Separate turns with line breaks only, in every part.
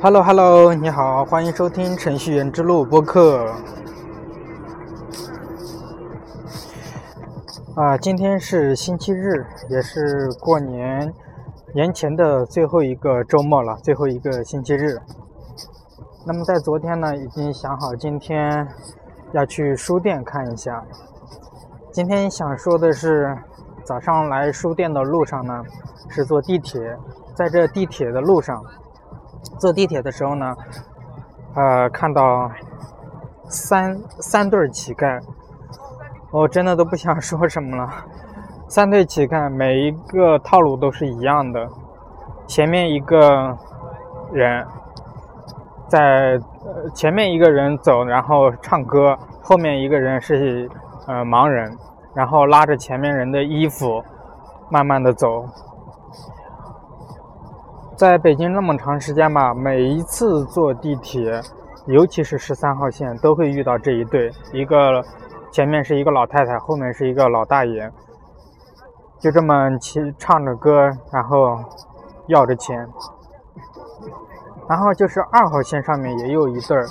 Hello Hello，你好，欢迎收听程序员之路播客。啊，今天是星期日，也是过年年前的最后一个周末了，最后一个星期日。那么在昨天呢，已经想好今天要去书店看一下。今天想说的是，早上来书店的路上呢，是坐地铁，在这地铁的路上，坐地铁的时候呢，呃，看到三三对乞丐。我真的都不想说什么了。三对乞丐，每一个套路都是一样的。前面一个人在呃前面一个人走，然后唱歌；后面一个人是呃盲人，然后拉着前面人的衣服，慢慢的走。在北京那么长时间吧，每一次坐地铁，尤其是十三号线，都会遇到这一对一个。前面是一个老太太，后面是一个老大爷，就这么骑唱着歌，然后要着钱。然后就是二号线上面也有一对儿，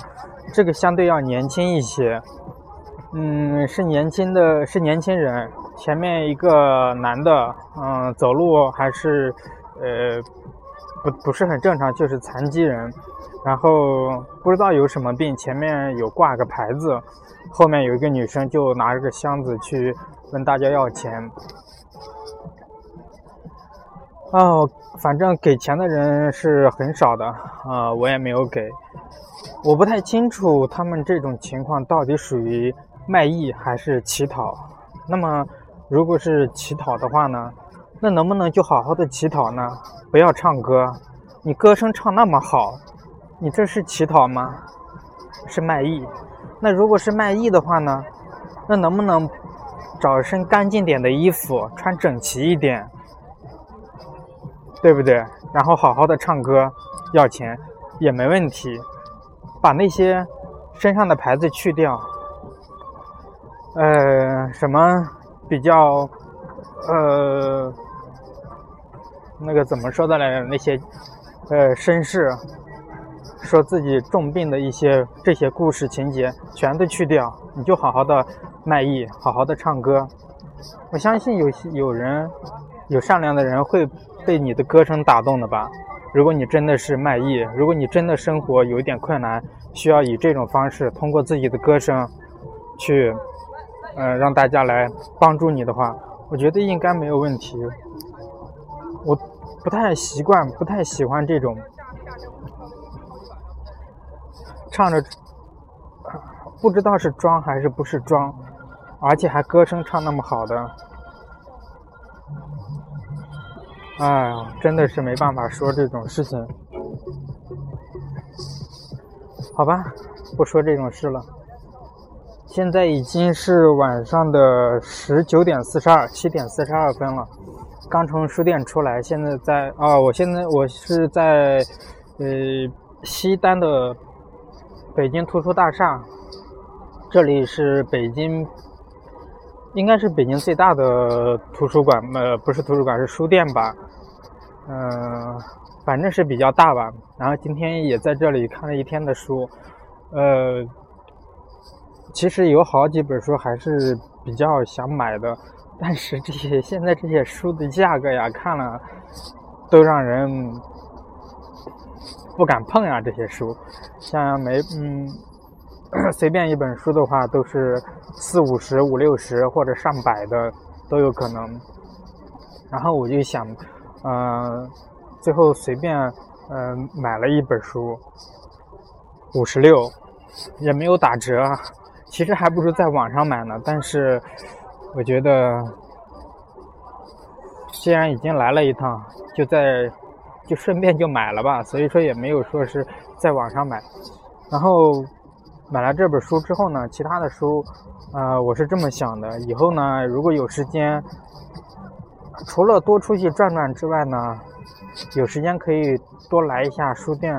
这个相对要年轻一些，嗯，是年轻的，是年轻人。前面一个男的，嗯，走路还是呃不不是很正常，就是残疾人。然后不知道有什么病，前面有挂个牌子。后面有一个女生就拿着个箱子去问大家要钱，哦，反正给钱的人是很少的，啊，我也没有给，我不太清楚他们这种情况到底属于卖艺还是乞讨。那么，如果是乞讨的话呢，那能不能就好好的乞讨呢？不要唱歌，你歌声唱那么好，你这是乞讨吗？是卖艺。那如果是卖艺的话呢？那能不能找一身干净点的衣服，穿整齐一点，对不对？然后好好的唱歌，要钱也没问题。把那些身上的牌子去掉，呃，什么比较，呃，那个怎么说的来着？那些，呃，绅士。说自己重病的一些这些故事情节全都去掉，你就好好的卖艺，好好的唱歌。我相信有有人有善良的人会被你的歌声打动的吧。如果你真的是卖艺，如果你真的生活有一点困难，需要以这种方式通过自己的歌声去，呃，让大家来帮助你的话，我觉得应该没有问题。我不太习惯，不太喜欢这种。唱着，不知道是装还是不是装，而且还歌声唱那么好的，哎呀，真的是没办法说这种事情。好吧，不说这种事了。现在已经是晚上的十九点四十二，七点四十二分了，刚从书店出来，现在在啊，我现在我是在呃西单的。北京图书大厦，这里是北京，应该是北京最大的图书馆，呃，不是图书馆，是书店吧，嗯，反正是比较大吧。然后今天也在这里看了一天的书，呃，其实有好几本书还是比较想买的，但是这些现在这些书的价格呀，看了都让人。不敢碰呀，这些书，像没嗯，随便一本书的话都是四五十、五六十或者上百的都有可能。然后我就想，嗯，最后随便嗯买了一本书，五十六，也没有打折，其实还不如在网上买呢。但是我觉得，既然已经来了一趟，就在。就顺便就买了吧，所以说也没有说是在网上买。然后买了这本书之后呢，其他的书，呃，我是这么想的，以后呢，如果有时间，除了多出去转转之外呢，有时间可以多来一下书店。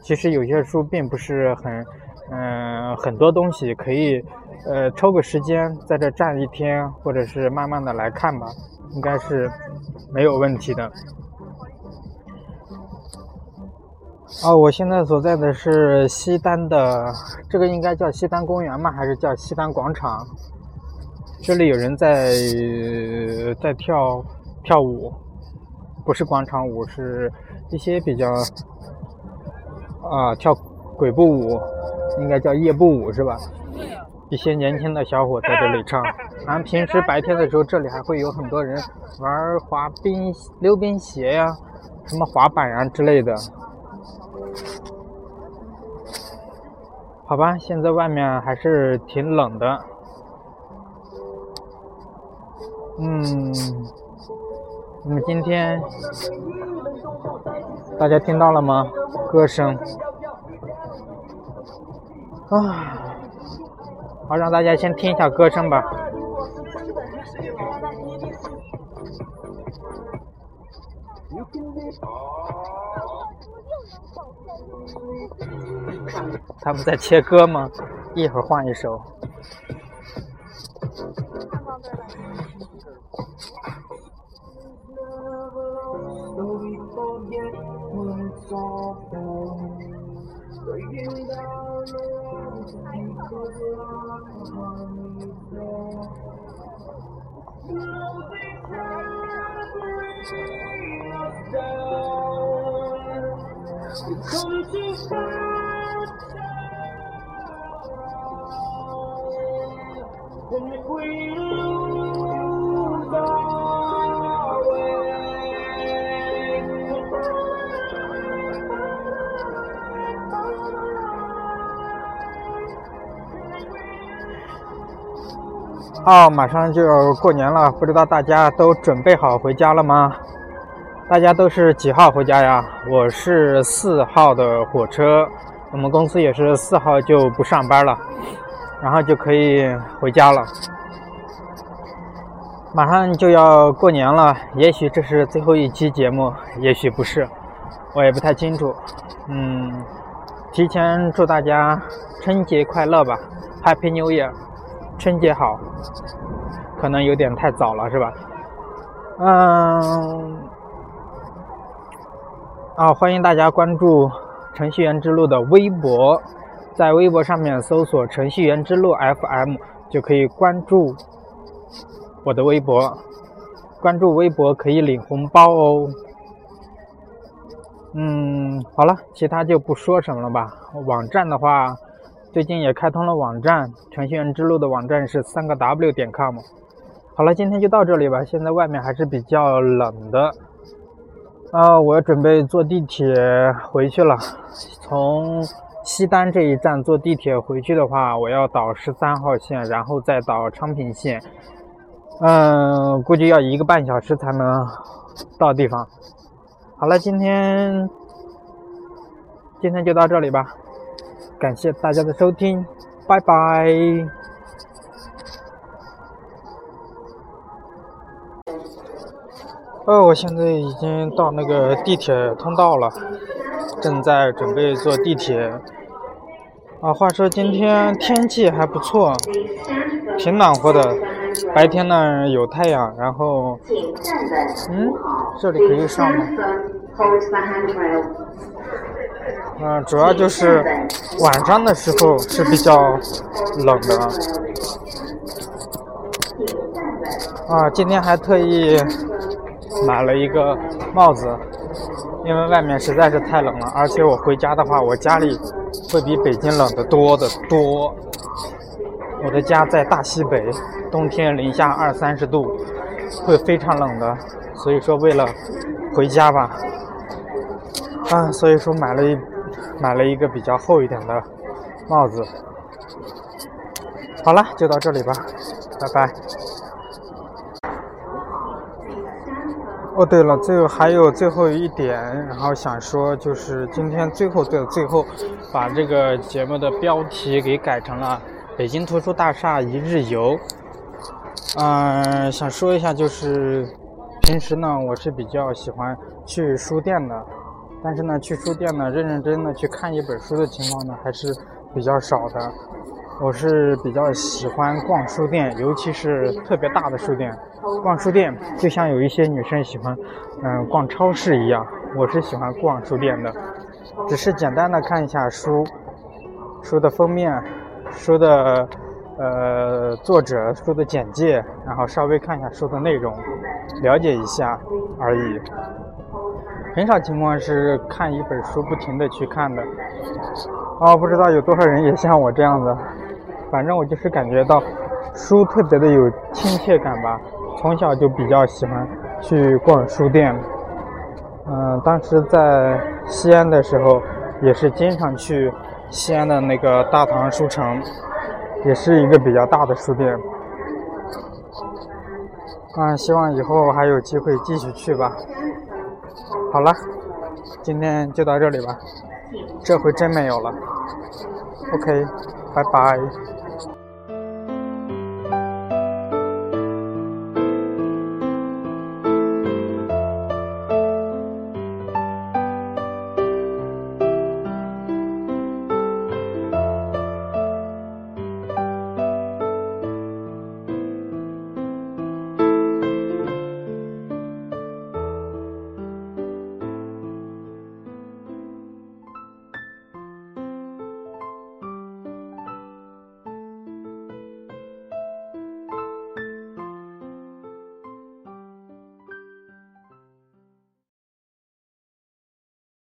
其实有些书并不是很，嗯，很多东西可以，呃，抽个时间在这站一天，或者是慢慢的来看吧，应该是没有问题的。哦，我现在所在的是西单的，这个应该叫西单公园吗？还是叫西单广场？这里有人在在跳跳舞，不是广场舞，是一些比较啊跳鬼步舞，应该叫夜步舞是吧？一些年轻的小伙在这里唱。然后平时白天的时候，这里还会有很多人玩滑冰、溜冰鞋呀，什么滑板啊之类的。好吧，现在外面还是挺冷的。嗯，那么今天大家听到了吗？歌声啊，好，让大家先听一下歌声吧。他们在切歌吗？一会儿换一首。哦，马上就要过年了，不知道大家都准备好回家了吗？大家都是几号回家呀？我是四号的火车，我们公司也是四号就不上班了，然后就可以回家了。马上就要过年了，也许这是最后一期节目，也许不是，我也不太清楚。嗯，提前祝大家春节快乐吧，Happy New Year！春节好，可能有点太早了，是吧？嗯，啊，欢迎大家关注程序员之路的微博，在微博上面搜索“程序员之路 FM” 就可以关注我的微博。关注微博可以领红包哦。嗯，好了，其他就不说什么了吧。网站的话。最近也开通了网站，程序员之路的网站是三个 W 点 com。好了，今天就到这里吧。现在外面还是比较冷的，啊，我要准备坐地铁回去了。从西单这一站坐地铁回去的话，我要倒十三号线，然后再倒昌平线。嗯，估计要一个半小时才能到地方。好了，今天今天就到这里吧。感谢大家的收听，拜拜。哦，我现在已经到那个地铁通道了，正在准备坐地铁。啊，话说今天天气还不错，挺暖和的，白天呢有太阳，然后，嗯，这里可以上吗？嗯，主要就是晚上的时候是比较冷的。啊，今天还特意买了一个帽子，因为外面实在是太冷了。而且我回家的话，我家里会比北京冷得多得多。我的家在大西北，冬天零下二三十度，会非常冷的。所以说，为了回家吧，啊，所以说买了一。买了一个比较厚一点的帽子。好了，就到这里吧，拜拜。哦，对了，最后还有最后一点，然后想说，就是今天最后的最后，把这个节目的标题给改成了《北京图书大厦一日游》。嗯，想说一下，就是平时呢，我是比较喜欢去书店的。但是呢，去书店呢，认认真真的去看一本书的情况呢，还是比较少的。我是比较喜欢逛书店，尤其是特别大的书店。逛书店就像有一些女生喜欢，嗯，逛超市一样。我是喜欢逛书店的。只是简单的看一下书，书的封面，书的呃作者，书的简介，然后稍微看一下书的内容，了解一下而已。很少情况是看一本书不停的去看的。哦，不知道有多少人也像我这样的，反正我就是感觉到书特别的有亲切感吧。从小就比较喜欢去逛书店。嗯，当时在西安的时候，也是经常去西安的那个大唐书城，也是一个比较大的书店。嗯，希望以后还有机会继续去吧。好了，今天就到这里吧，这回真没有了。OK，拜拜。